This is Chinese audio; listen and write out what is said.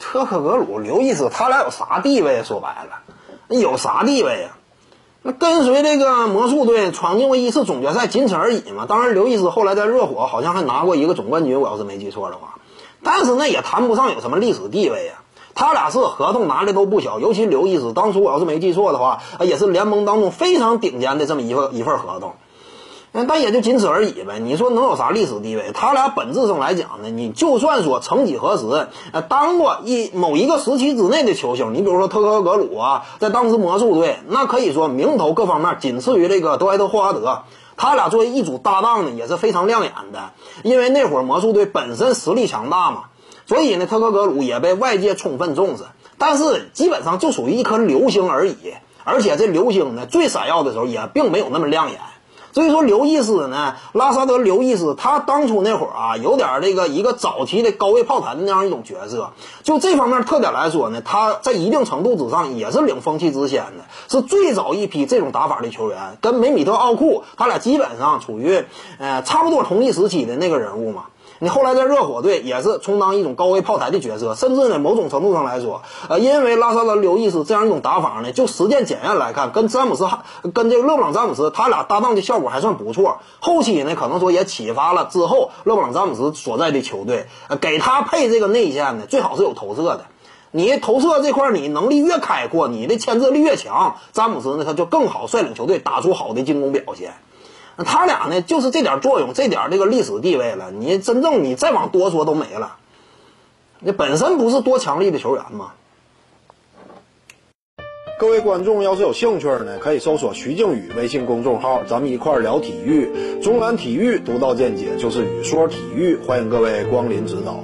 特克格鲁、刘易斯，他俩有啥地位？说白了，有啥地位呀？那跟随这个魔术队闯进过一次总决赛，仅此而已嘛。当然，刘易斯后来在热火好像还拿过一个总冠军，我要是没记错的话。但是那也谈不上有什么历史地位呀。他俩是合同拿的都不小，尤其刘易斯，当初我要是没记错的话，也是联盟当中非常顶尖的这么一份一份合同。但也就仅此而已呗。你说能有啥历史地位？他俩本质上来讲呢，你就算说曾几何时，呃，当过一某一个时期之内的球星，你比如说特克格鲁啊，在当时魔术队，那可以说名头各方面仅次于这个德怀特霍华德。他俩作为一组搭档呢，也是非常亮眼的。因为那会儿魔术队本身实力强大嘛，所以呢，特克格鲁也被外界充分重视。但是基本上就属于一颗流星而已，而且这流星呢，最闪耀的时候也并没有那么亮眼。所以说，刘易斯呢，拉萨德刘易斯，他当初那会儿啊，有点这个一个早期的高位炮台的那样一种角色。就这方面特点来说呢，他在一定程度之上也是领风气之先的，是最早一批这种打法的球员，跟梅米特奥库他俩基本上处于呃差不多同一时期的那个人物嘛。你后来在热火队也是充当一种高位炮台的角色，甚至呢，某种程度上来说，呃，因为拉萨德刘易斯这样一种打法呢，就实践检验来看，跟詹姆斯跟这个勒布朗詹姆斯他俩搭档的效果还算不错。后期呢，可能说也启发了之后勒布朗詹姆斯所在的球队，给他配这个内线呢，最好是有投射的。你投射这块你能力越开阔，你的牵制力越强，詹姆斯呢他就更好率领球队打出好的进攻表现。那他俩呢，就是这点作用，这点这个历史地位了。你真正你再往多说都没了。那本身不是多强力的球员吗？各位观众要是有兴趣呢，可以搜索徐静宇微信公众号，咱们一块聊体育。中南体育独到见解就是语说体育，欢迎各位光临指导。